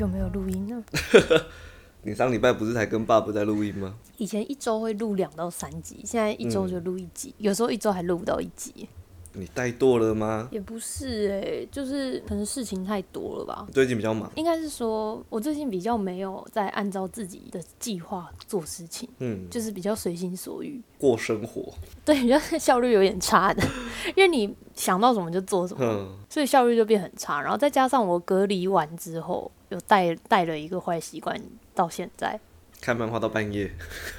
久没有录音了。你上礼拜不是才跟爸爸在录音吗？以前一周会录两到三集，现在一周就录一集，有时候一周还录不到一集。你怠惰了吗？也不是哎、就是可能事情太多了吧。最近比较忙，应该是说，我最近比较没有在按照自己的计划做事情，嗯，就是比较随心所欲。过生活，对，就是 效率有点差的，因为你想到什么就做什么，嗯，所以效率就变很差。然后再加上我隔离完之后，有带带了一个坏习惯到现在，看漫画到半夜，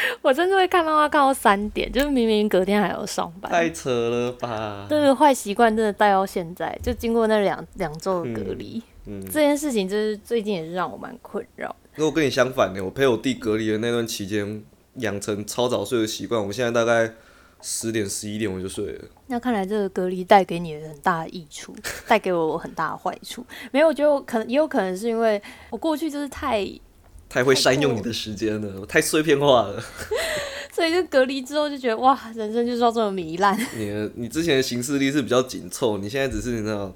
我真的会看漫画看到三点，就是明明隔天还要上班。太扯了吧？这个坏习惯真的带到现在，就经过那两两周的隔离，嗯，这件事情就是最近也是让我蛮困扰。那我跟你相反呢，我陪我弟隔离的那段期间，养成超早睡的习惯，我现在大概十点十一点我就睡了。那看来这个隔离带给你的很大的益处，带给我很大的坏处。没有，我觉得我可能也有可能是因为我过去就是太，太会善用你的时间了，我太碎片化了。所以就隔离之后就觉得哇，人生就是要这么糜烂。你的你之前的行事历是比较紧凑，你现在只是你知道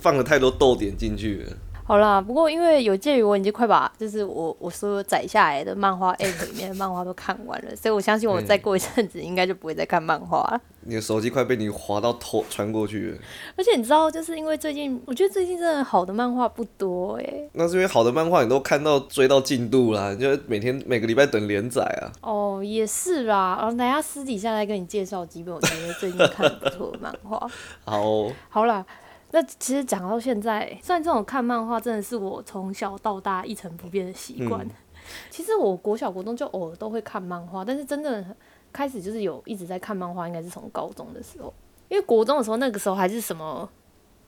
放了太多逗点进去了。好啦，不过因为有鉴于我已经快把就是我我所有载下来的漫画 app 里面的漫画都看完了，所以我相信我再过一阵子应该就不会再看漫画了。你的手机快被你滑到头穿过去了，而且你知道，就是因为最近，我觉得最近真的好的漫画不多哎、那是因为好的漫画你都看到追到进度啦，你就每天每个礼拜等连载啊。哦，也是啦。然后等一下私底下再跟你介绍几本我觉得最近看的不错的漫画。好哦、好啦，那其实讲到现在，虽然这种看漫画真的是我从小到大一成不变的习惯。嗯其实我国小国中就偶尔都会看漫画，但是真的开始就是有一直在看漫画，应该是从高中的时候。因为国中的时候，那个时候还是什么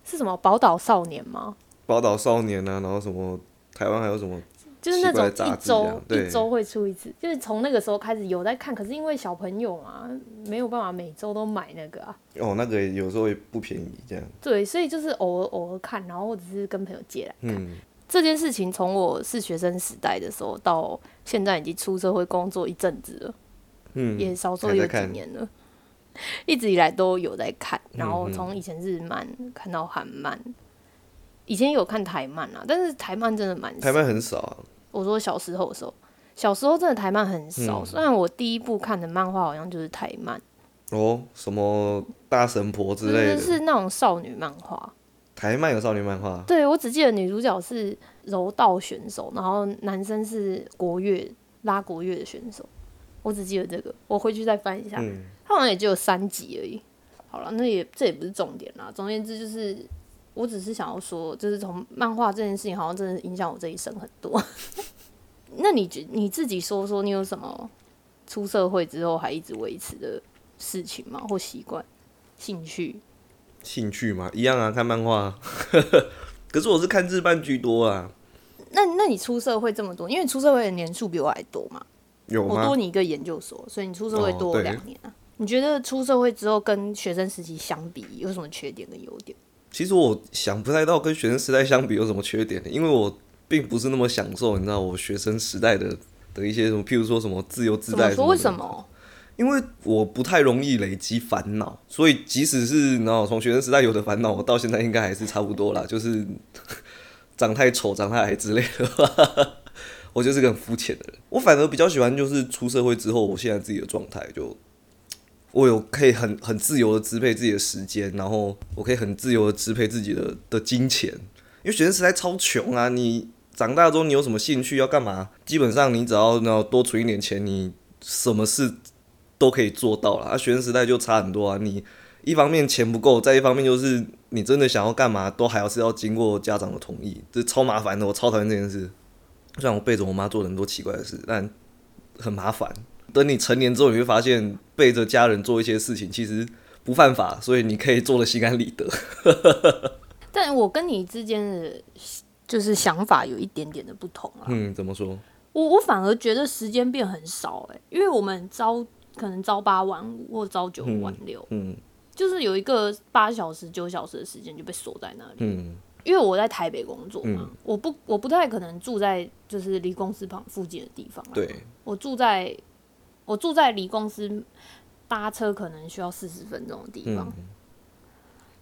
是什么宝岛少年吗？宝岛少年啊，然后什么台湾还有什么就是那种一周一周会出一次，就是从那个时候开始有在看，可是因为小朋友嘛，没有办法每周都买那个啊，哦，那个也有时候也不便宜这样。对，所以就是偶尔偶尔看，然后或者是跟朋友借来看。嗯，这件事情从我是学生时代的时候到现在已经出社会工作一阵子了，嗯，也少说有几年了，一直以来都有在看，然后从以前日漫看到韩漫，以前有看台漫啊，但是台漫真的蛮台漫很少啊。我说小时候的时候，小时候真的台漫很少。嗯虽然我第一部看的漫画好像就是台漫，哦，什么大神婆之就是类的，是那种少女漫画。台漫有少女漫画，对我只记得女主角是柔道选手，然后男生是国乐拉国乐的选手。我只记得这个，我回去再翻一下。嗯，它好像也只有三集而已。好了，那也这也不是重点啦。总而言之，就是我只是想要说，就是从漫画这件事情，好像真的影响我这一生很多。那你觉你自己说说，你有什么出社会之后还一直维持的事情吗？或习惯、兴趣？兴趣嘛，一样啊，看漫画。可是我是看日漫居多啊，那那你出社会这么多，因为你出社会的年数比我还多嘛，有我多？你一个研究所，所以你出社会多两年啊。你觉得出社会之后跟学生时期相比，有什么缺点跟优点？其实我想不太到跟学生时代相比有什么缺点，因为我并不是那么享受，你知道我学生时代的的一些什么，譬如说什么自由自？在什么的为什？么？因为我不太容易累积烦恼，所以即使是你知道从学生时代有的烦恼，我到现在应该还是差不多啦，就是长太丑、长太矮之类的。我就是个很肤浅的人，我反而比较喜欢就是出社会之后，我现在自己的状态就，我有可以很很自由的支配自己的时间，然后我可以很自由的支配自己的的金钱，因为学生时代超穷啊，你长大之后你有什么兴趣要干嘛，基本上你只要然后多存一点钱，你什么事都可以做到了。啊，学生时代就差很多啊，你一方面钱不够，再一方面就是你真的想要干嘛，都还要是要经过家长的同意，这超麻烦的，我超讨厌这件事。虽然我背着我妈做了很多奇怪的事，但很麻烦。等你成年之后，你会发现背着家人做一些事情其实不犯法，所以你可以做的心安理得。但我跟你之间的就是想法有一点点的不同啊。嗯，怎么说？我我反而觉得时间变很少哎、因为我们朝可能朝八晚五或朝九晚六，嗯就是有一个八小时九小时的时间就被锁在那里。嗯因为我在台北工作嘛，嗯我不我不太可能住在就是离公司旁附近的地方、啊。对，我住在我住在离公司搭车可能需要四十分钟的地方。嗯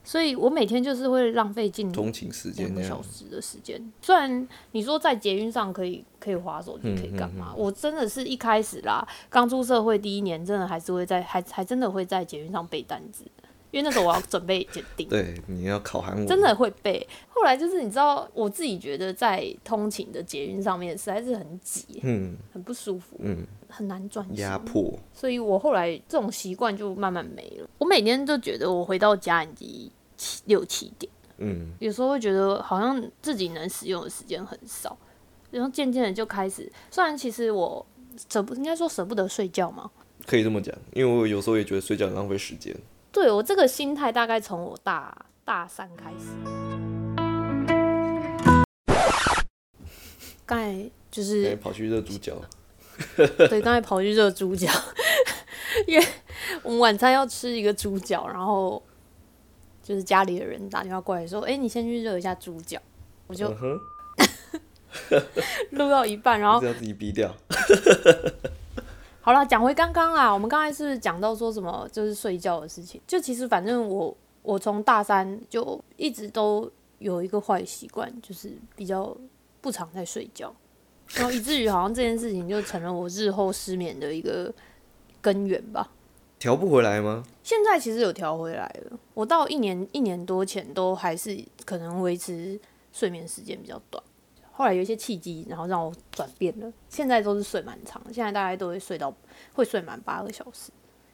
所以我每天就是会浪费近通勤时间两个小时的时间。虽然你说在捷运上可以可以划手机，嗯可以干嘛？我真的是一开始啦，刚出社会第一年，真的还是会在还还真的会在捷运上背单词，因为那时候我要准备检定。对，你要考韩文，真的会背。后来就是你知道，我自己觉得在通勤的捷运上面实在是很挤，嗯很不舒服，嗯很难专心。压迫，所以我后来这种习惯就慢慢没了。我每天都觉得我回到家已经七六七点，嗯有时候会觉得好像自己能使用的时间很少，然后渐渐的就开始，虽然其实我舍不应该说舍不得睡觉嘛。可以这么讲，因为我有时候也觉得睡觉很浪费时间。对我这个心态大概从我大大三开始。刚才就是哎，跑去热猪脚，对，刚才跑去热猪脚，因为我们晚餐要吃一个猪脚，然后就是家里的人打电话过来说：“哎、你先去热一下猪脚。”我就 录到一半，然后要自己逼掉。好了，讲回刚刚啦，我们刚才是讲到说什么就是睡觉的事情？就其实反正我我从大三就一直都有一个坏习惯，就是比较不常在睡觉，然后以至于好像这件事情就成了我日后失眠的一个根源吧。调不回来吗？现在其实有调回来了，我到一年一年多前都还是可能维持睡眠时间比较短，后来有一些契机，然后让我转变了，现在都是睡蛮长，现在大概都会睡到会睡满八个小时，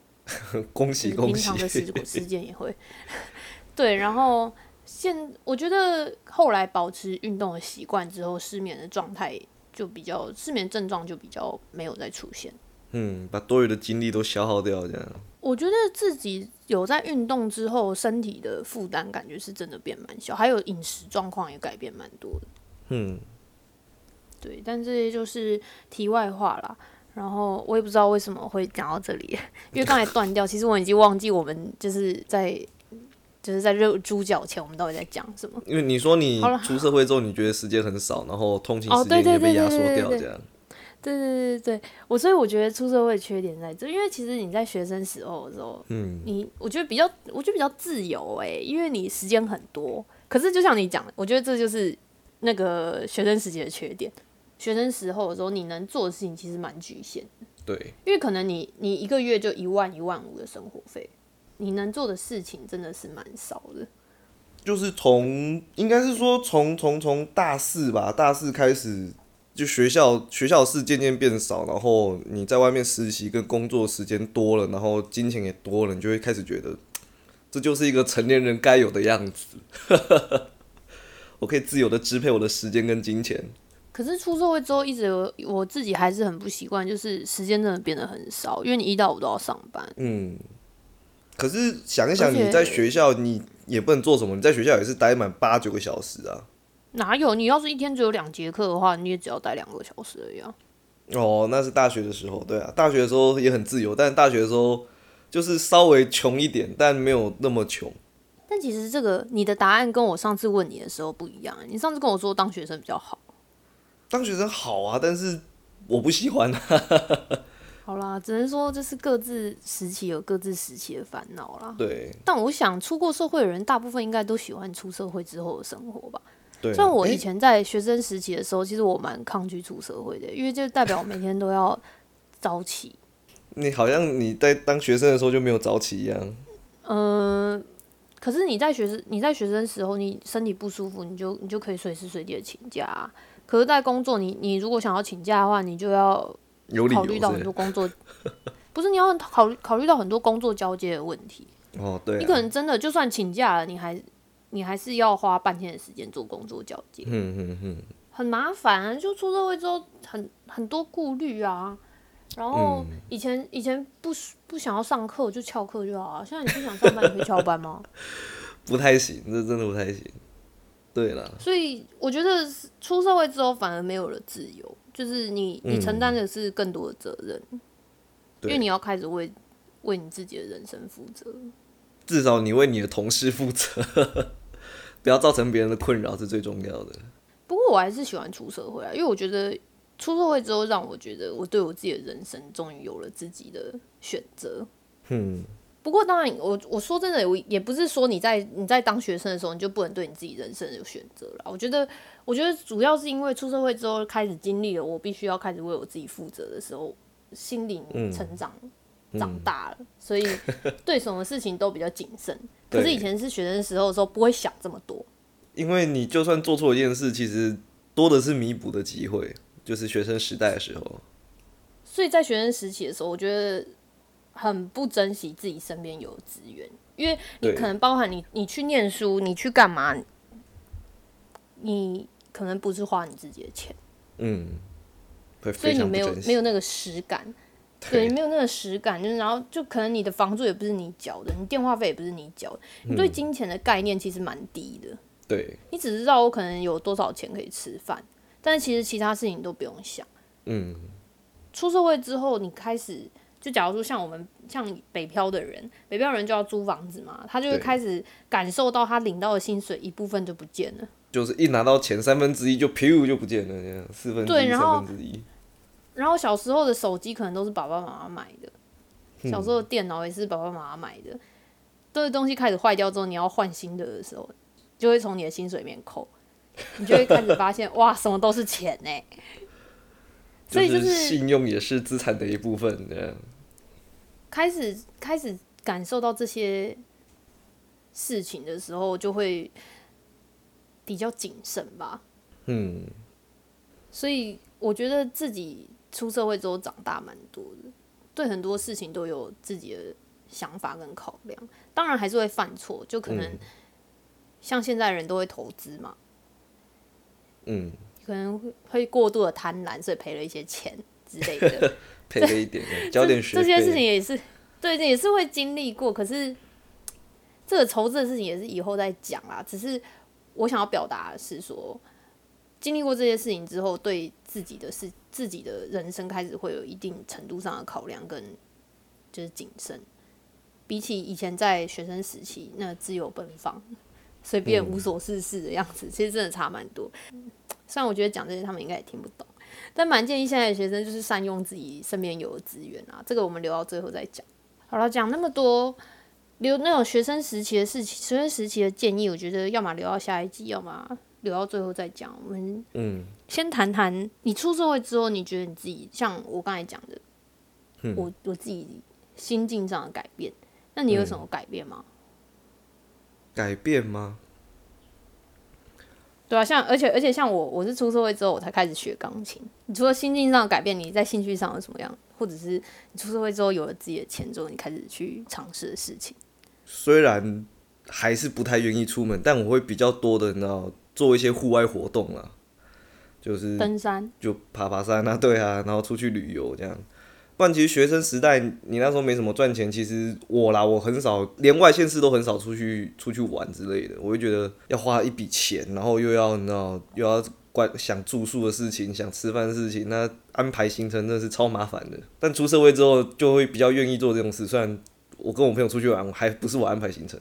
恭喜恭喜平常！的时时间也会。对，然后现我觉得后来保持运动的习惯之后，失眠的状态就比较失眠症状就比较没有再出现。嗯，把多余的精力都消耗掉，这样。我觉得自己有在运动之后，身体的负担感觉是真的变蛮小，还有饮食状况也改变蛮多的。嗯，对，但这些就是题外话啦。然后我也不知道为什么会讲到这里，因为刚才断掉，其实我已经忘记我们就是在就是在热猪脚前，我们到底在讲什么。因为你说你出社会之后，你觉得时间很少，然后通勤哦时间也被压缩掉，这样。对对对对对，我所以我觉得出社会的缺点在这，因为其实你在学生时候的时候，嗯，你我觉得比较，我觉得比较自由诶、因为你时间很多。可是就像你讲的，我觉得这就是那个学生时期的缺点。学生时候的时候，你能做的事情其实蛮局限的，对，因为可能你你一个月就一万一万五的生活费，你能做的事情真的是蛮少的。就是从应该是说从从从大四吧，大四开始就学校学校事渐渐变少，然后你在外面实习跟工作时间多了，然后金钱也多了，你就会开始觉得这就是一个成年人该有的样子。我可以自由的支配我的时间跟金钱。可是出社会之后，一直有我自己还是很不习惯，就是时间真的变得很少，因为你一到五都要上班。嗯，可是想一想，你在学校你也不能做什么，你在学校也是待满八九个小时啊。哪有？你要是一天只有两节课的话，你也只要待两个小时而已啊。哦，那是大学的时候，对啊，大学的时候也很自由，但大学的时候就是稍微穷一点，但没有那么穷。但其实这个你的答案跟我上次问你的时候不一样。你上次跟我说当学生比较好。当学生好啊，但是我不喜欢啊。好啦，只能说这是各自时期有各自时期的烦恼啦。对但我想出过社会的人，大部分应该都喜欢出社会之后的生活吧。对，虽然我以前在学生时期的时候，其实我蛮抗拒出社会的，因为就代表我每天都要早起。你好像你在当学生的时候就没有早起一样。嗯、可是你在学生你在学生时候，你身体不舒服，你就你就可以随时随地的请假啊、可是，在工作，你你如果想要请假的话，你就要考虑到很多工作，不是你要考虑考虑到很多工作交接的问题。哦，对、啊，你可能真的就算请假了，你还你还是要花半天的时间做工作交接，嗯嗯嗯，很麻烦啊。就出社会之后很很多顾虑啊。然后嗯以前、以前不不想要上课就翘课就好啊，现在你不想上班，你会翘班吗？不太行，这真的不太行。对了，所以我觉得出社会之后反而没有了自由，就是你你承担的是更多的责任，因为你要开始为为你自己的人生负责。至少你为你的同事负责，不要造成别人的困扰是最重要的。不过我还是喜欢出社会啊，因为我觉得出社会之后，让我觉得我对我自己的人生终于有了自己的选择。嗯，不不过当然我我说真的，我也不是说你在你在当学生的时候你就不能对你自己人生有选择了。我觉得我觉得主要是因为出社会之后开始经历了我必须要开始为我自己负责的时候，心灵成长。长大了，所以 对什么事情都比较谨慎。可是以前是学生时候的时候，不会想这么多。因为你就算做错一件事，其实多的是弥补的机会。就是学生时代的时候，所以在学生时期的时候，我觉得很不珍惜自己身边有资源，因为你可能包含你，你去念书，你去干嘛，你可能不是花你自己的钱，嗯，所以你没有没有那个实感。对，没有那个实感，就是然后就可能你的房租也不是你缴的，你电话费也不是你缴的，你对金钱的概念其实蛮低的。对，你只知道我可能有多少钱可以吃饭，但是其实其他事情都不用想。嗯，出社会之后，你开始就假如说像我们像北漂的人，北漂人就要租房子嘛，他就会开始感受到他领到的薪水一部分就不见了，就是一拿到钱三分之一就噗就不见了，这样四分之一三分之一。然后小时候的手机可能都是爸爸妈妈买的，小时候的电脑也是爸爸妈妈买的。这些东西开始坏掉之后，你要换新的的时候，就会从你的薪水里面扣，你就会开始发现，哇，什么都是钱呢。所以就是信用也是资产的一部分的。开始开始感受到这些事情的时候，就会比较谨慎吧。嗯，所以我觉得自己。出社会之后长大蛮多的，对很多事情都有自己的想法跟考量。当然还是会犯错，就可能像现在人都会投资嘛，嗯，可能会会过度的贪婪，所以赔了一些钱之类的，赔了一点，交点学这些事情也是对，也是会经历过。可是这个筹资的事情也是以后再讲啦。只是我想要表达的是说。经历过这些事情之后，对自己的事、自己的人生开始会有一定程度上的考量跟就是谨慎。比起以前在学生时期那自由奔放、随便无所事事的样子，其实真的差蛮多。虽然我觉得讲这些他们应该也听不懂，但蛮建议现在的学生就是善用自己身边有的资源啊。这个我们留到最后再讲。好了，讲那么多留那种学生时期的事情、学生时期的建议，我觉得要么留到下一集，要么。留到最后再讲。我们嗯，先谈谈你出社会之后，你觉得你自己像我刚才讲的，我我自己心境上的改变，那你有什么改变吗？改变吗？对啊，像而且而且像我，我是出社会之后我才开始学钢琴。你除了心境上的改变，你在兴趣上有什么样？或者是你出社会之后有了自己的钱之后，你开始去尝试的事情？虽然还是不太愿意出门，但我会比较多的，你知道。做一些户外活动啊，就是登山，就爬爬山啊，对啊，然后出去旅游这样。不然其实学生时代你那时候没什么赚钱，其实我啦，我很少连外县市都很少出去出去玩之类的。我会觉得要花一笔钱，然后又要你知道又要管想住宿的事情，想吃饭的事情，那安排行程真是超麻烦的。但出社会之后就会比较愿意做这种事，虽然我跟我朋友出去玩，还不是我安排行程。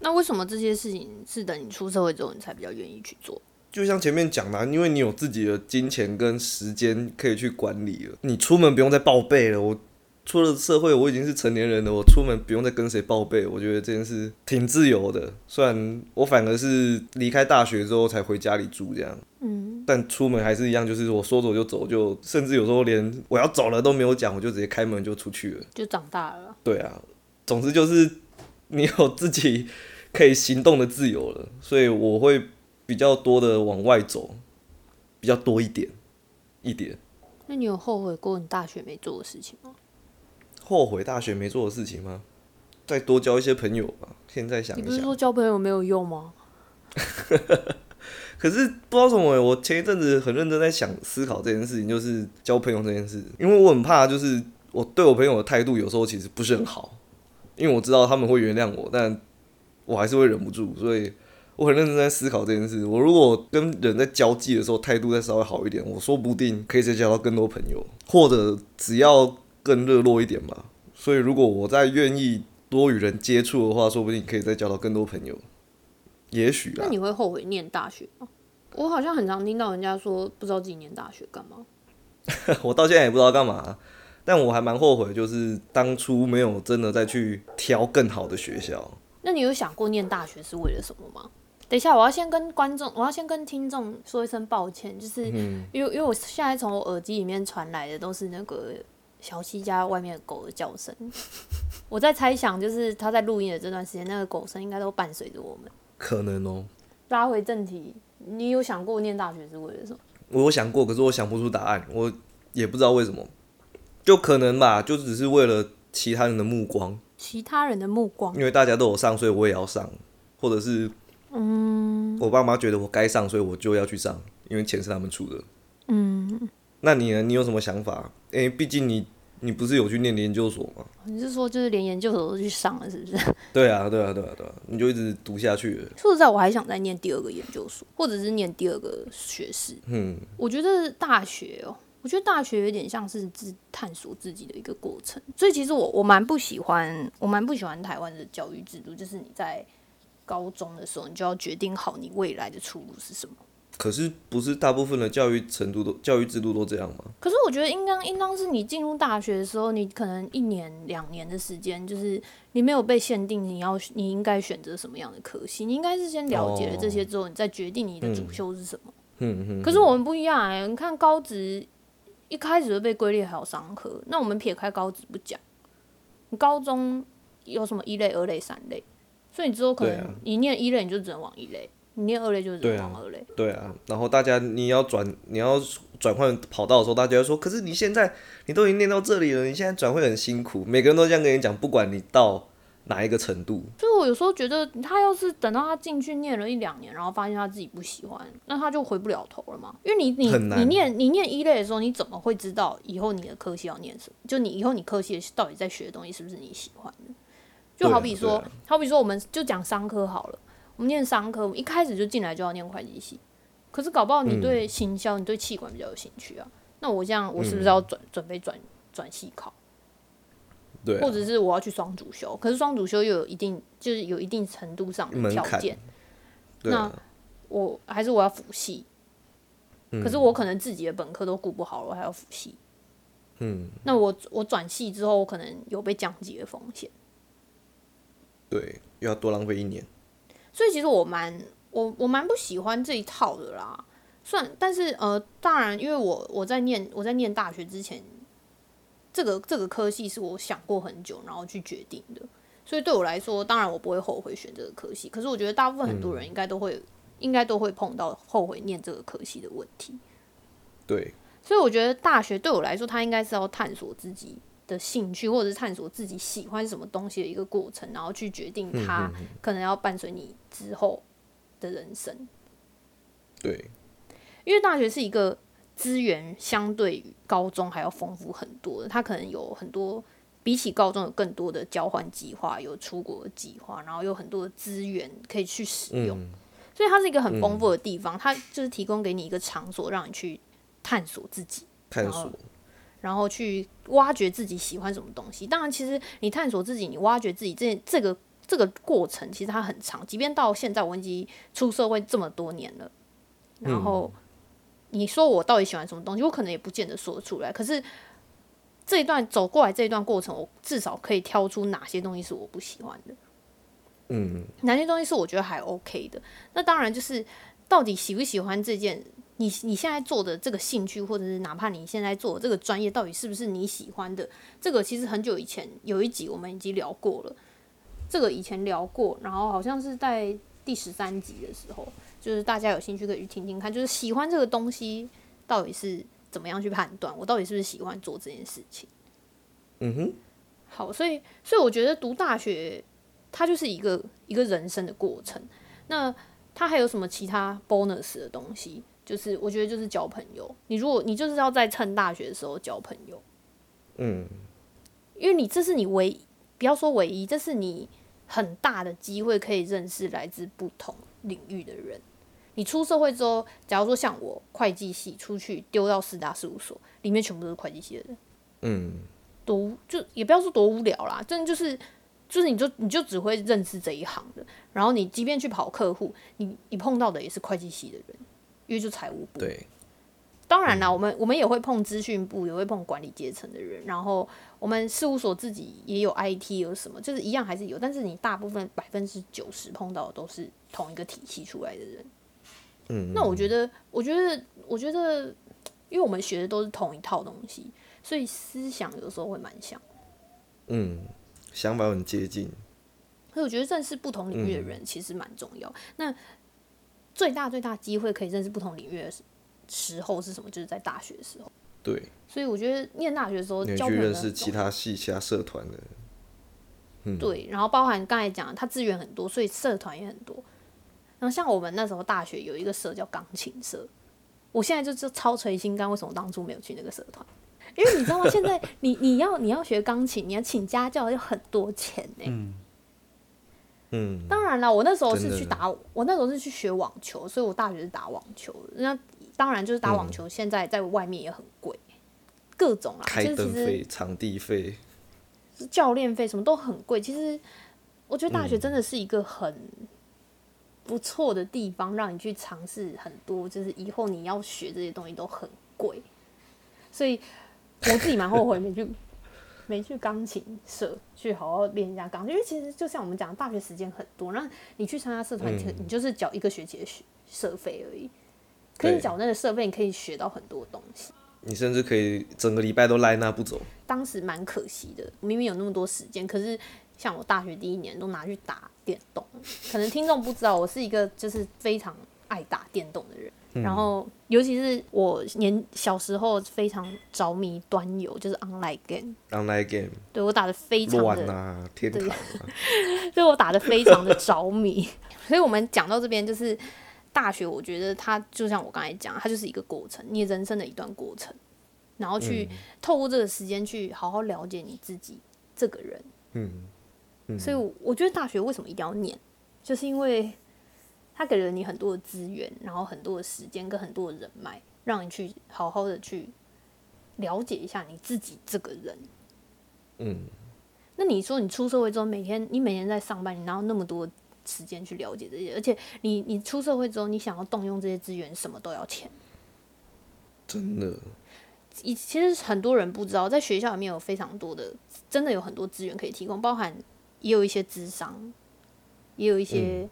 那为什么这些事情是等你出社会之后你才比较愿意去做？就像前面讲的，因为你有自己的金钱跟时间可以去管理了，你出门不用再报备了。我出了社会，我已经是成年人了，我出门不用再跟谁报备。我觉得这件事挺自由的。虽然我反而是离开大学之后才回家里住这样，嗯，但出门还是一样，就是我说走就走，就甚至有时候连我要走了都没有讲，我就直接开门就出去了。就长大了。对啊，总之就是。你有自己可以行动的自由了，所以我会比较多的往外走，比较多一点，一点。那你有后悔过你大学没做的事情吗？后悔大学没做的事情吗？再多交一些朋友吧。现在想，你不是说交朋友没有用吗？可是不知道什么，我前一阵子很认真在想思考这件事情，就是交朋友这件事，因为我很怕，就是我对我朋友的态度有时候其实不是很好。因为我知道他们会原谅我，但我还是会忍不住，所以我很认真在思考这件事。我如果跟人在交际的时候态度再稍微好一点，我说不定可以再交到更多朋友，或者只要更热络一点吧。所以如果我再愿意多与人接触的话，说不定可以再交到更多朋友。也许啊。那你会后悔念大学吗？我好像很常听到人家说，不知道自己念大学干嘛。我到现在也不知道干嘛。但我还蛮后悔，就是当初没有真的再去挑更好的学校。那你有想过念大学是为了什么吗？等一下，我要先跟观众，我要先跟听众说一声抱歉，就是因为因为我现在从我耳机里面传来的都是那个小七家外面的狗的叫声，我在猜想，就是他在录音的这段时间，那个狗声应该都伴随着我们。可能哦。拉回正题，你有想过念大学是为了什么？我有想过，可是我想不出答案，我也不知道为什么，就可能吧，就只是为了其他人的目光。其他人的目光，因为大家都有上，所以我也要上，或者是。嗯，我爸妈觉得我该上，所以我就要去上，因为钱是他们出的。嗯，那你呢？你有什么想法？诶，毕竟你你不是有去念研究所吗？你是说就是连研究所都去上了，是不是？对啊，对啊，对啊，对啊，你就一直读下去了。说实在，我还想再念第二个研究所，或者是念第二个学士。嗯，我觉得大学哦，我觉得大学有点像是自探索自己的一个过程。所以其实我我蛮不喜欢，我蛮不喜欢台湾的教育制度，就是你在。高中的时候，你就要决定好你未来的出路是什么。可是不是大部分的教育程度都教育制度都这样吗？可是我觉得应当应当是你进入大学的时候，你可能一年两年的时间，就是你没有被限定你要你应该选择什么样的科系，你应该是先了解了这些之后，你再决定你的主修是什么。嗯嗯。可是我们不一样哎，你看高职一开始就被归类还有商科，那我们撇开高职不讲，你高中有什么一类、二类、三类？所以你之后可能你念一类你就只能往一类，你念二类就只能往二类。对啊，然后大家你要转你要转换跑道的时候，大家说，可是你现在你都已经念到这里了，你现在转会很辛苦。每个人都这样跟你讲，不管你到哪一个程度。所以我有时候觉得，他要是等到他进去念了一两年，然后发现他自己不喜欢，那他就回不了头了嘛。因为你你你念你念一类的时候，你怎么会知道以后你的科系要念什么？就你以后你科系到底在学的东西是不是你喜欢的？就好比说，好比说，我们就讲商科好了。我们念商科，一开始就进来就要念会计系。可是搞不好你对行销、你对气管比较有兴趣啊。那我这样，我是不是要转准备转转系考？对。或者是我要去双主修？可是双主修又有一定，就是有一定程度上的条件。那我还是我要辅系。可是我可能自己的本科都顾不好了，我还要辅系。嗯。那我我转系之后，我可能有被降级的风险。对，又要多浪费一年，所以其实我蛮我我蛮不喜欢这一套的啦。算，但是呃，当然，因为我我在念我在念大学之前，这个这个科系是我想过很久，然后去决定的。所以对我来说，当然我不会后悔选这个科系。可是我觉得大部分很多人应该都会应该都会碰到后悔念这个科系的问题。对，所以我觉得大学对我来说，它应该是要探索自己。的兴趣，或者是探索自己喜欢什么东西的一个过程，然后去决定它可能要伴随你之后的人生。对，因为大学是一个资源相对于高中还要丰富很多的，它可能有很多比起高中有更多的交换计划，有出国计划，然后有很多的资源可以去使用，所以它是一个很丰富的地方。它就是提供给你一个场所，让你去探索自己，探索。然后去挖掘自己喜欢什么东西。当然，其实你探索自己，你挖掘自己这这个这个过程，其实它很长。即便到现在，我已经出社会这么多年了，然后你说我到底喜欢什么东西，我可能也不见得说得出来。可是这一段走过来这一段过程，我至少可以挑出哪些东西是我不喜欢的，嗯，哪些东西是我觉得还 OK 的。那当然就是到底喜不喜欢这件。你你现在做的这个兴趣，或者是哪怕你现在做的这个专业，到底是不是你喜欢的？这个其实很久以前有一集我们已经聊过了，这个以前聊过，然后好像是在第十三集的时候，就是大家有兴趣可以去听听看，就是喜欢这个东西到底是怎么样去判断，我到底是不是喜欢做这件事情？嗯哼，好，所以所以我觉得读大学它就是一个一个人生的过程，那它还有什么其他 bonus 的东西？就是我觉得就是交朋友，你如果你就是要在趁大学的时候交朋友，嗯，因为你这是你唯不要说唯一，这是你很大的机会可以认识来自不同领域的人。你出社会之后，假如说像我会计系出去丢到四大事务所，里面全部都是会计系的人，嗯，多就也不要说多无聊啦，真的就是就是你就你就只会认识这一行的，然后你即便去跑客户，你你碰到的也是会计系的人。因为就财务部，对，当然啦，我们我们也会碰资讯部，也会碰管理阶层的人，然后我们事务所自己也有 IT 有什么，就是一样还是有，但是你大部分百分之九十碰到的都是同一个体系出来的人。嗯，那我觉得，我觉得，我觉得，因为我们学的都是同一套东西，所以思想有时候会蛮像。嗯，想法很接近。所以我觉得认识不同领域的人其实蛮重要。那最大最大机会可以认识不同领域的时候是什么？就是在大学的时候。对，所以我觉得念大学的时候交朋友你去认识其他系、其他社团的。嗯对，然后包含刚才讲，它资源很多，所以社团也很多。然后像我们那时候大学有一个社叫钢琴社，我现在就是超捶心肝，为什么当初没有去那个社团？因为你知道吗？现在你你要你要学钢琴，你要请家教要很多钱呢、嗯，当然了，我那时候是去打，我那时候是去学网球，所以我大学是打网球。那当然就是打网球，现在在外面也很贵，各种啦，开就是其实灯费、场地费，教练费什么都很贵。其实我觉得嗯大学真的是一个很不错的地方，让你去尝试很多，就是以后你要学这些东西都很贵。所以我自己蛮后悔没去没去钢琴社去好好练一下钢琴，因为其实就像我们讲，大学时间很多，然后你去参加社团，你嗯你就是缴一个学期的学社费而已。可以缴那个社费，你可以学到很多东西。你甚至可以整个礼拜都赖那不走。当时蛮可惜的，明明有那么多时间，可是像我大学第一年都拿去打电动。可能听众不知道，我是一个就是非常爱打电动的人。然后，尤其是我年小时候非常着迷端游，就是 online game，online game 对我打的非常的，乱啊，天堂啊，所以我打的非常的着迷。所以我们讲到这边，就是大学，我觉得它就像我刚才讲，它就是一个过程，你人生的一段过程，然后去透过这个时间去好好了解你自己这个人。嗯，所以我我觉得大学为什么一定要念，就是因为它给了你很多的资源，然后很多的时间跟很多的人脉，让你去好好的去了解一下你自己这个人。嗯，那你说你出社会之后，每天你每天在上班，你哪有那么多时间去了解这些？而且你你出社会之后，你想要动用这些资源，什么都要钱。真的，以其实很多人不知道，在学校里面有非常多的，真的有很多资源可以提供，包含也有一些智商，也有一些、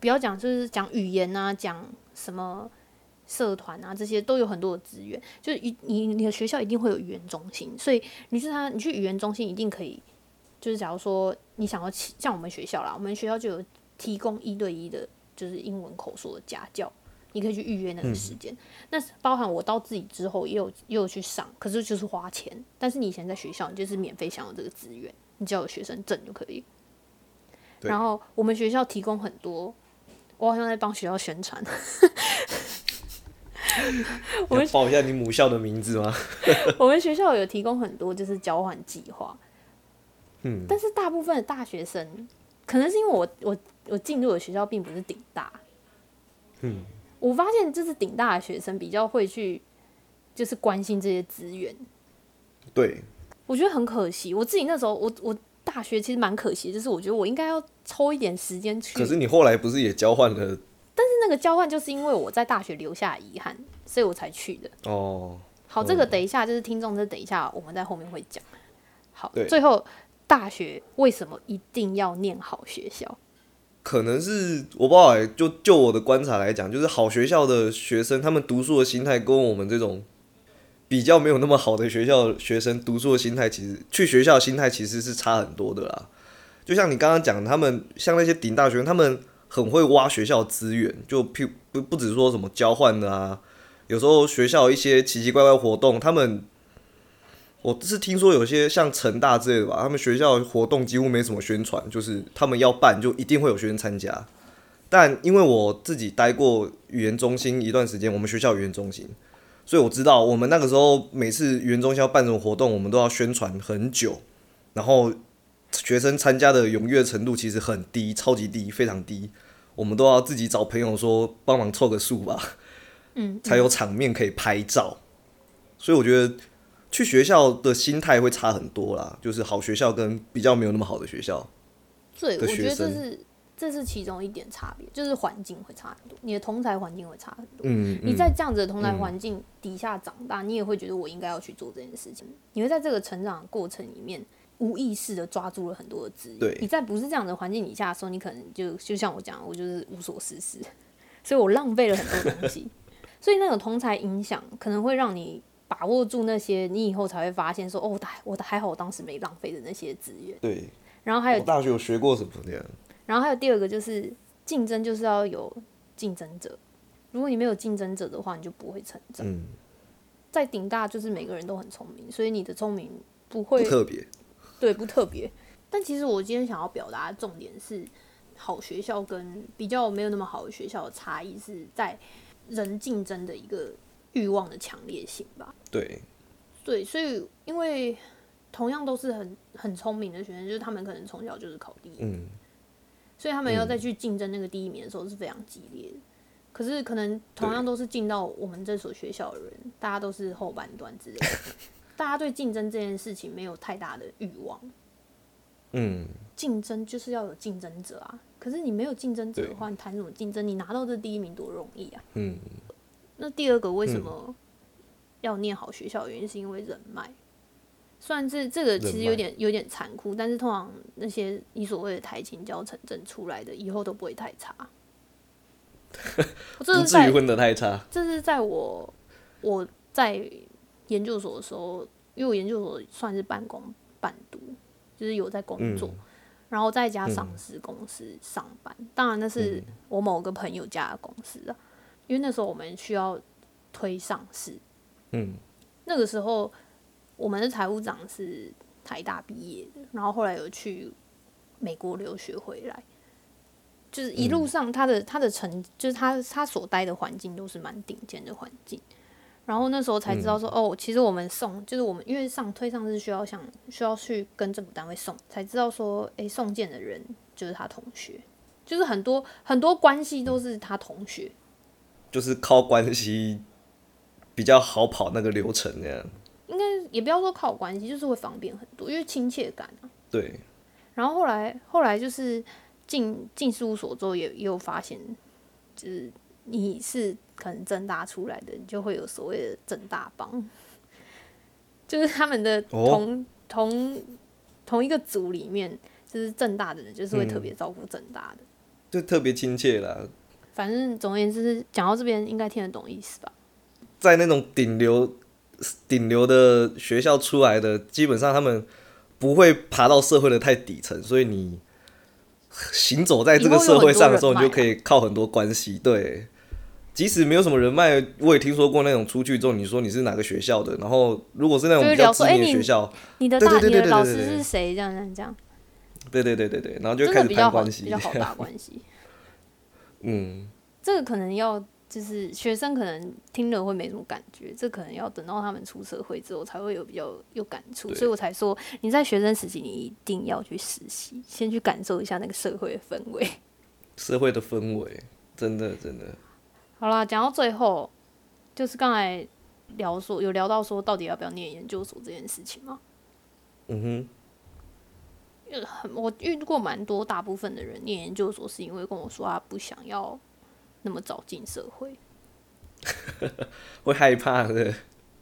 不要讲就是讲语言啊，讲什么社团啊，这些都有很多的资源。就是一你你的学校一定会有语言中心，所以你去他你去语言中心一定可以，就是假如说你想要像我们学校啦，我们学校就有提供一对一的，就是英文口说的家教。你可以去预约那个时间，那包含我到自己之后也有也有去上，可是就是花钱。但是你以前在学校，你就是免费享有这个资源，你只要有学生证就可以。然后我们学校提供很多，我好像在帮学校宣传。我们报一下你母校的名字吗？我们学校有提供很多就是交换计划，嗯，但是大部分的大学生，可能是因为我我我进入的学校并不是顶大，嗯，我发现就是顶大的学生比较会去就是关心这些资源，对，我觉得很可惜。我自己那时候，我我大学其实蛮可惜，就是我觉得我应该要抽一点时间去。可是你后来不是也交换了？但是那个交换就是因为我在大学留下遗憾，所以我才去的。哦，好，这个等一下就是听众，这等一下我们在后面会讲。好，最后大学为什么一定要念好学校？可能是我不知道哎、就就我的观察来讲，就是好学校的学生，他们读书的心态跟我们这种比较没有那么好的学校学生读书的心态，其实去学校心态其实是差很多的啦。就像你刚刚讲，他们像那些顶大学生，他们很会挖学校资源，就譬不不只说什么交换的啊，有时候学校一些奇奇怪怪活动，他们我是听说有些像成大之类的吧，他们学校活动几乎没什么宣传，就是他们要办就一定会有学生参加。但因为我自己待过语言中心一段时间，我们学校语言中心，所以我知道我们那个时候每次语言中心要办什么活动，我们都要宣传很久，然后学生参加的踊跃程度其实很低，超级低，非常低。我们都要自己找朋友说帮忙凑个数吧，嗯，才有场面可以拍照。所以我觉得去学校的心态会差很多啦，就是好学校跟比较没有那么好的学校。对，我觉得这是这是其中一点差别，就是环境会差很多，你的同台环境会差很多。嗯，你在这样子的同台环境底下长大，你也会觉得我应该要去做这件事情。你会在这个成长过程里面，无意识的抓住了很多的资源。对你在不是这样的环境底下的时候，你可能就就像我讲，我就是无所事事，所以我浪费了很多东西。所以那种同才影响可能会让你把握住那些，你以后才会发现说，哦，我还好，我当时没浪费的那些资源。对，然后还有大学有学过什么这样？然后还有第二个就是竞争，就是要有竞争者。如果你没有竞争者的话，你就不会成长。嗯，在顶大就是每个人都很聪明，所以你的聪明不不会特别。对不特别。但其实我今天想要表达的重点是，好学校跟比较没有那么好的学校的差异是在人竞争的一个欲望的强烈性吧。对，对，所以因为同样都是很很聪明的学生，就是他们可能从小就是考第一，嗯，所以他们要再去竞争那个第一名的时候是非常激烈的。可是可能同样都是进到我们这所学校的人，大家都是后半段之类的，大家对竞争这件事情没有太大的欲望。嗯，竞争就是要有竞争者啊，可是你没有竞争者的话，你谈什么竞争？你拿到这第一名多容易啊！嗯，那第二个为什么要念好学校原因，是因为人脉。虽然这这个其实有点有点残酷，但是通常那些你所谓的台青教城镇出来的，以后都不会太差。这是在不至于混得太差。这是在我我在研究所的时候，因为我研究所算是半工半读，就是有在工作，然后在家上市公司上班。当然那是我某个朋友家的公司啊，因为那时候我们需要推上市。嗯，那个时候我们的财务长是台大毕业的，然后后来有去美国留学回来。就是一路上他的、他的成，就是他他所待的环境都是蛮顶尖的环境，然后那时候才知道说，哦，其实我们送，就是我们因为上推上是需要想需要去跟政府单位送，才知道说，诶，送件的人就是他同学，就是很多很多关系都是他同学，就是靠关系比较好跑那个流程那样。应该也不要说靠关系，就是会方便很多，因为亲切感啊。对，然后后来后来就是进进事务所之后也，也有发现，就是你是可能正大出来的，你就会有所谓的正大帮，就是他们的哦同、同同一个组里面，就是正大的人，就是会特别照顾正大的。就特别亲切啦。反正总而言之，讲到这边应该听得懂意思吧？在那种顶流顶流的学校出来的，基本上他们不会爬到社会的太底层，所以你行走在这个社会上的时候，你就可以靠很多关系。对，即使没有什么人脉，我也听说过那种出去之后，你说你是哪个学校的，然后如果是那种比较知名的学校，你的大你的老师是谁？这样这样这样，对对对对对，然后就开始真的比较好攀关系比较。好打关系。嗯，这个可能要就是学生可能听了会没什么感觉，这可能要等到他们出社会之后才会有比较有感触，所以我才说你在学生时期你一定要去实习，先去感受一下那个社会的氛围。社会的氛围，真的真的，好啦，讲到最后，就是刚才聊说有聊到说到底要不要念研究所这件事情吗？嗯哼。很我遇过蛮多，大部分的人念研究所是因为跟我说他不想要那么早进社会，会害怕的。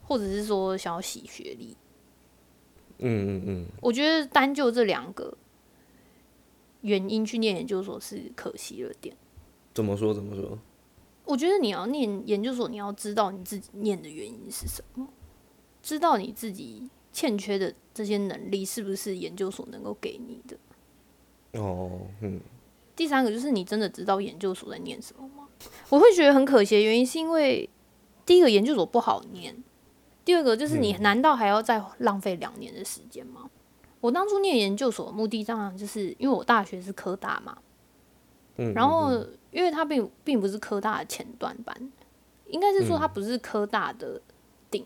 或者是说想要洗学历。嗯嗯嗯，我觉得单就这两个原因去念研究所是可惜了点。怎么说怎么说？我觉得你要念研究所，你要知道你自己念的原因是什么，知道你自己欠缺的这些能力是不是研究所能够给你的。哦，嗯，第三个就是你真的知道研究所在念什么吗？我会觉得很可惜的原因是因为第一个研究所不好念，第二个就是你难道还要再浪费两年的时间吗？我当初念研究所的目的当然就是因为我大学是科大嘛，嗯然后因为它并并不是科大的前段班，应该是说它不是科大的顶，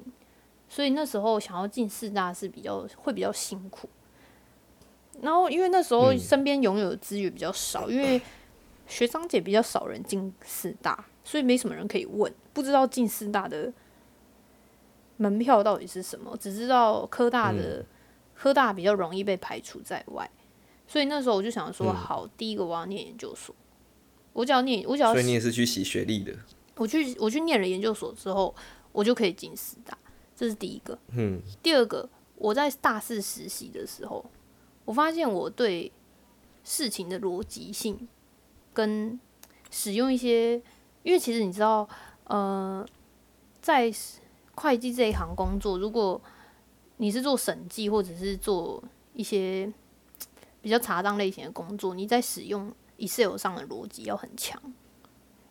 所以那时候想要进四大是比较会比较辛苦。然后因为那时候身边拥有的资源比较少，因为学长姐比较少人进四大，所以没什么人可以问，不知道进四大的门票到底是什么，只知道科大的、科大比较容易被排除在外，所以那时候我就想说，好，第一个我要念研究所，我只要念，我只要所以你也是去洗学历的。我去我去念了研究所之后，我就可以进师大，这是第一个。嗯，第二个，我在大四实习的时候，我发现我对事情的逻辑性跟使用一些，因为其实你知道，呃，在会计这一行工作，如果你是做审计或者是做一些比较查账类型的工作，你在使用 Excel 上的逻辑要很强。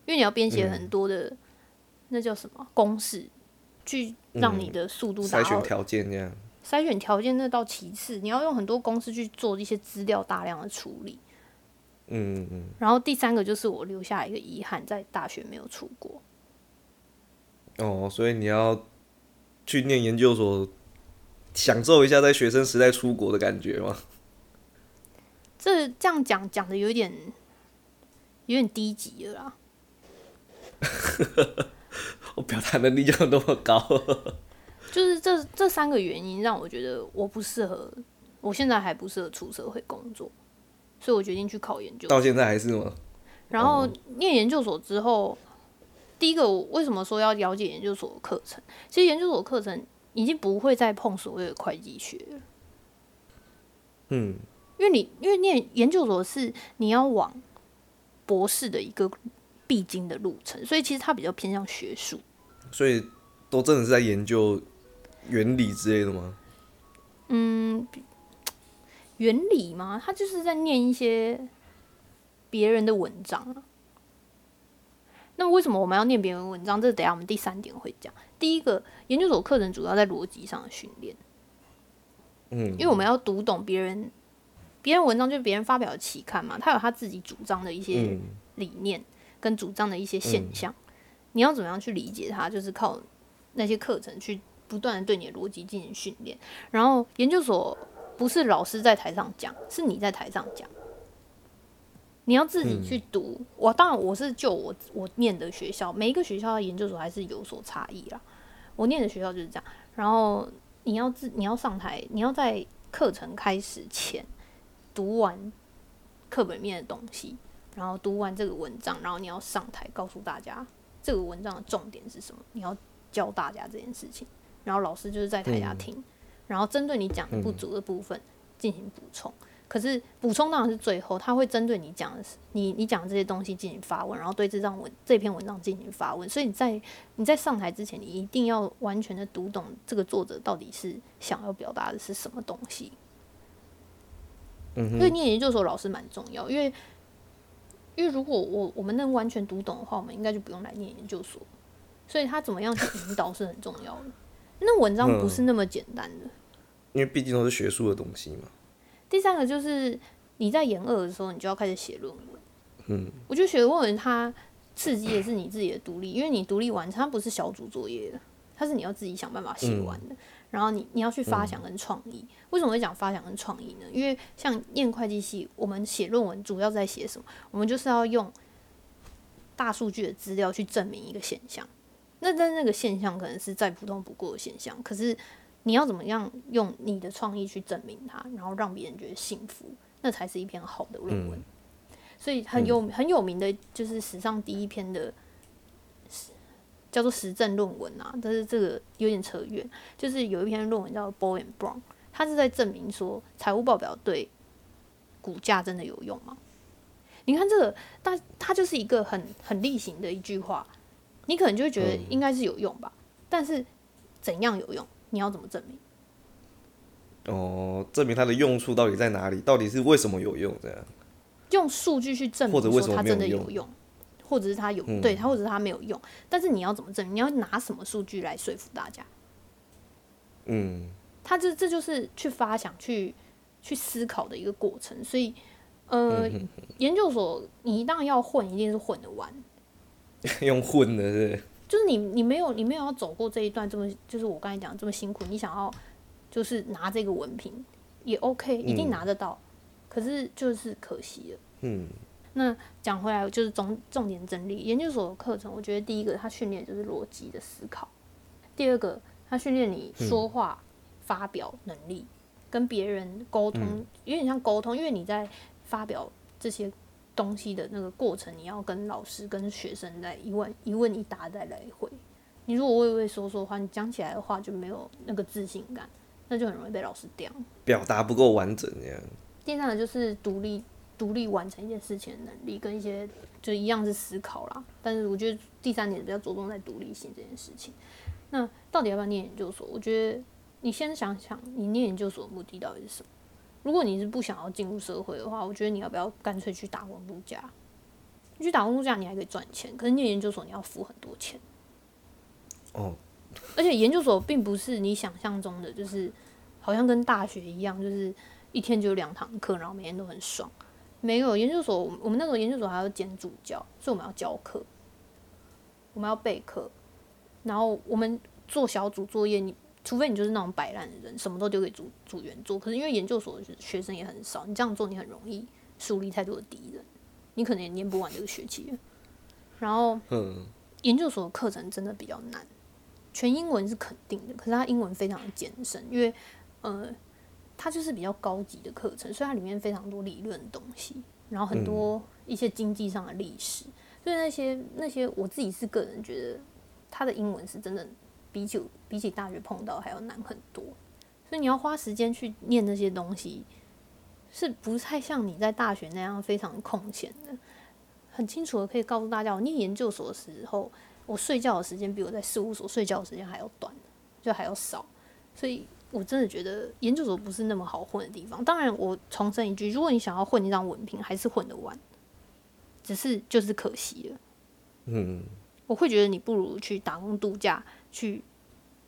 因为你要编写很多的，那叫什么公式，去让你的速度筛选条件这样。筛选条件那到其次，你要用很多公式去做一些资料大量的处理。嗯嗯。然后第三个就是我留下一个遗憾，在大学没有出国。哦，所以你要去念研究所，享受一下在学生时代出国的感觉吗？这这样讲讲的有点有点低级了啦。我表达能力就那么高，就是这这三个原因让我觉得我不适合，我现在还不适合出社会工作，所以我决定去考研究。到现在还是吗？然后念研究所之后，第一个我为什么说要了解研究所的课程？其实研究所课程已经不会再碰所谓的会计学了。嗯，因为你因为念研究所是你要往博士的一个。必经的路程，所以其实它比较偏向学术，所以都真的是在研究原理之类的吗？嗯，原理吗？他就是在念一些别人的文章啊。那为什么我们要念别人文章？这等下我们第三点会讲。第一个，研究所课程主要在逻辑上的训练，嗯，因为我们要读懂别人别人文章，就是别人发表的期刊嘛，他有他自己主张的一些理念。跟主张的一些现象，你要怎么样去理解它？就是靠那些课程去不断的对你的逻辑进行训练。然后研究所不是老师在台上讲，是你在台上讲，你要自己去读。我当然我是就我我念的学校，每一个学校的研究所还是有所差异啦。我念的学校就是这样。然后你要自你要上台，你要在课程开始前读完课本里面的东西。然后读完这个文章，然后你要上台告诉大家这个文章的重点是什么，你要教大家这件事情。然后老师就是在台下听，然后针对你讲的不足的部分进行补充。可是补充当然是最后，他会针对你讲的你你讲的这些东西进行发问，然后对这张文这篇文章进行发问。所以你在你在上台之前，你一定要完全的读懂这个作者到底是想要表达的是什么东西。嗯，所以念研究所老师蛮重要，因为。因为如果我我们能完全读懂的话，我们应该就不用来念研究所。所以他怎么样去引导是很重要的。那文章不是那么简单的，因为毕竟都是学术的东西嘛。第三个就是你在研二的时候，你就要开始写论文。嗯，我觉得写论文它刺激的是你自己的独立，因为你独立完，它不是小组作业的，它是你要自己想办法写完的。然后你你要去发想跟创意，为什么会讲发想跟创意呢？因为像念会计系，我们写论文主要在写什么？我们就是要用大数据的资料去证明一个现象。那但那个现象可能是再普通不过的现象，可是你要怎么样用你的创意去证明它，然后让别人觉得幸福，那才是一篇好的论文。所以很有很有名的就是史上第一篇的。叫做实证论文啊，但是这个有点扯远。就是有一篇论文叫 Boy and Brown，他是在证明说财务报表对股价真的有用吗？你看这个，但它就是一个很很例行的一句话，你可能就会觉得应该是有用吧。但是怎样有用？你要怎么证明？哦，证明它的用处到底在哪里？到底是为什么有用？这样用数据去证明或者为什么它真的有用。或者是他有对他，或者是他没有用，但是你要怎么证明？你要拿什么数据来说服大家？嗯，他这这就是去发想、去去思考的一个过程。所以，呃，研究所你一旦要混，一定是混得完。用混的是？就是你你没有你没有要走过这一段这么，就是我刚才讲这么辛苦，你想要就是拿这个文凭也 OK，一定拿得到。可是就是可惜了。嗯。那讲回来就是重重点整理研究所的课程，我觉得第一个它训练就是逻辑的思考，第二个它训练你说话发表能力，跟别人沟通，有点像沟通，因为你在发表这些东西的那个过程，你要跟老师、跟学生在一问一问一答再来回。你如果畏畏缩缩的话，你讲起来的话就没有那个自信感，那就很容易被老师掉。表达不够完整这样。第三个就是独立独立完成一件事情的能力，跟一些就一样是思考啦。但是我觉得第三点比较着重在独立性这件事情。那到底要不要念研究所？我觉得你先想想，你念研究所的目的到底是什么？如果你是不想要进入社会的话，我觉得你要不要干脆去打工度假？你去打工度假，你还可以赚钱，可是念研究所你要付很多钱。哦，而且研究所并不是你想象中的，就是好像跟大学一样，就是一天就两堂课，然后每天都很爽。没有研究所，我们那个研究所还要兼助教，所以我们要教课，我们要备课，然后我们做小组作业，你除非你就是那种摆烂的人，什么都丢给组组员做。可是因为研究所学生也很少，你这样做你很容易树立太多的敌人，你可能也念不完这个学期。然后，嗯，研究所的课程真的比较难。全英文是肯定的，可是它英文非常的艰深，因为呃，它就是比较高级的课程，所以它里面非常多理论的东西，然后很多一些经济上的历史，所以那些那些我自己是个人觉得，它的英文是真的比起比起大学碰到还要难很多，所以你要花时间去念那些东西，是不太像你在大学那样非常空闲的，很清楚的可以告诉大家，我念研究所的时候。我睡觉的时间比我在事务所睡觉的时间还要短，就还要少，所以我真的觉得研究所不是那么好混的地方。当然，我重申一句，如果你想要混一张文凭，还是混得完，只是就是可惜了。嗯，我会觉得你不如去打工度假，去，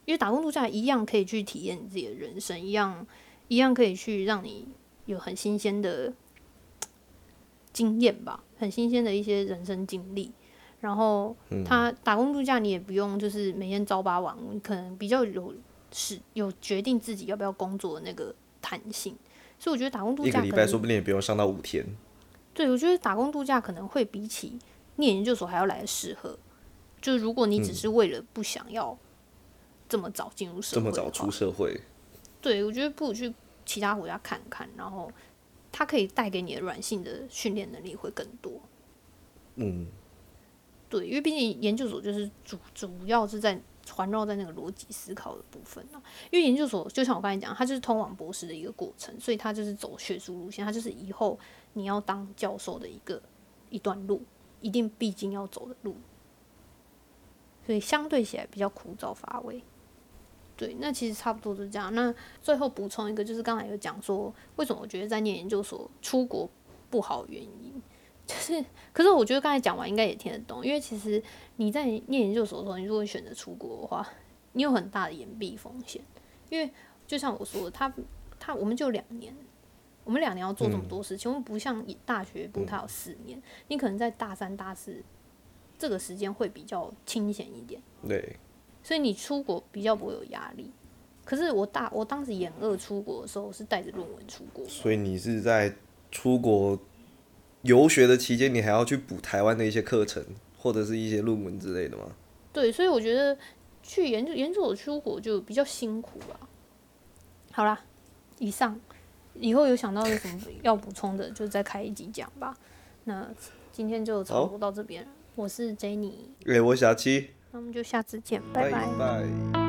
因为打工度假一样可以去体验你自己的人生，一样一样可以去让你有很新鲜的经验吧，很新鲜的一些人生经历。然后他打工度假，你也不用就是每天朝八晚五，你可能比较有是有决定自己要不要工作的那个弹性。所以我觉得打工度假一个礼拜说不定也不用上到五天。对，我觉得打工度假可能会比起念研究所还要来的适合。就是如果你只是为了不想要这么早进入社会，这么早出社会，对我觉得不如去其他国家看看，然后它可以带给你的软性的训练能力会更多。嗯。对，因为毕竟研究所就是主主要是在环绕在那个逻辑思考的部分啊。因为研究所就像我刚才讲，它就是通往博士的一个过程，所以它就是走学术路线，它就是以后你要当教授的一个一段路，一定必经要走的路。所以相对起来比较枯燥乏味。对，那其实差不多是这样。那最后补充一个，就是刚才有讲说，为什么我觉得在念研究所出国不好原因。就是，可是我觉得刚才讲完应该也听得懂，因为其实你在念研究所的时候，你如果选择出国的话，你有很大的延毕风险，因为就像我说，他他我们就两年，我们两年要做这么多事情，我们不像大学部他有四年，你可能在大三大四这个时间会比较清闲一点，对，所以你出国比较不会有压力。可是我大我当时研二出国的时候是带着论文出国，所以你是在出国。游学的期间，你还要去补台湾的一些课程，或者是一些论文之类的吗？对，所以我觉得去研究研究所出国就比较辛苦吧。好啦，以上以后有想到有什么要补充的，就再开一集讲吧。那今天就差不多到这边，我是 Jenny，哎，我小七，那我们就下次见，拜拜。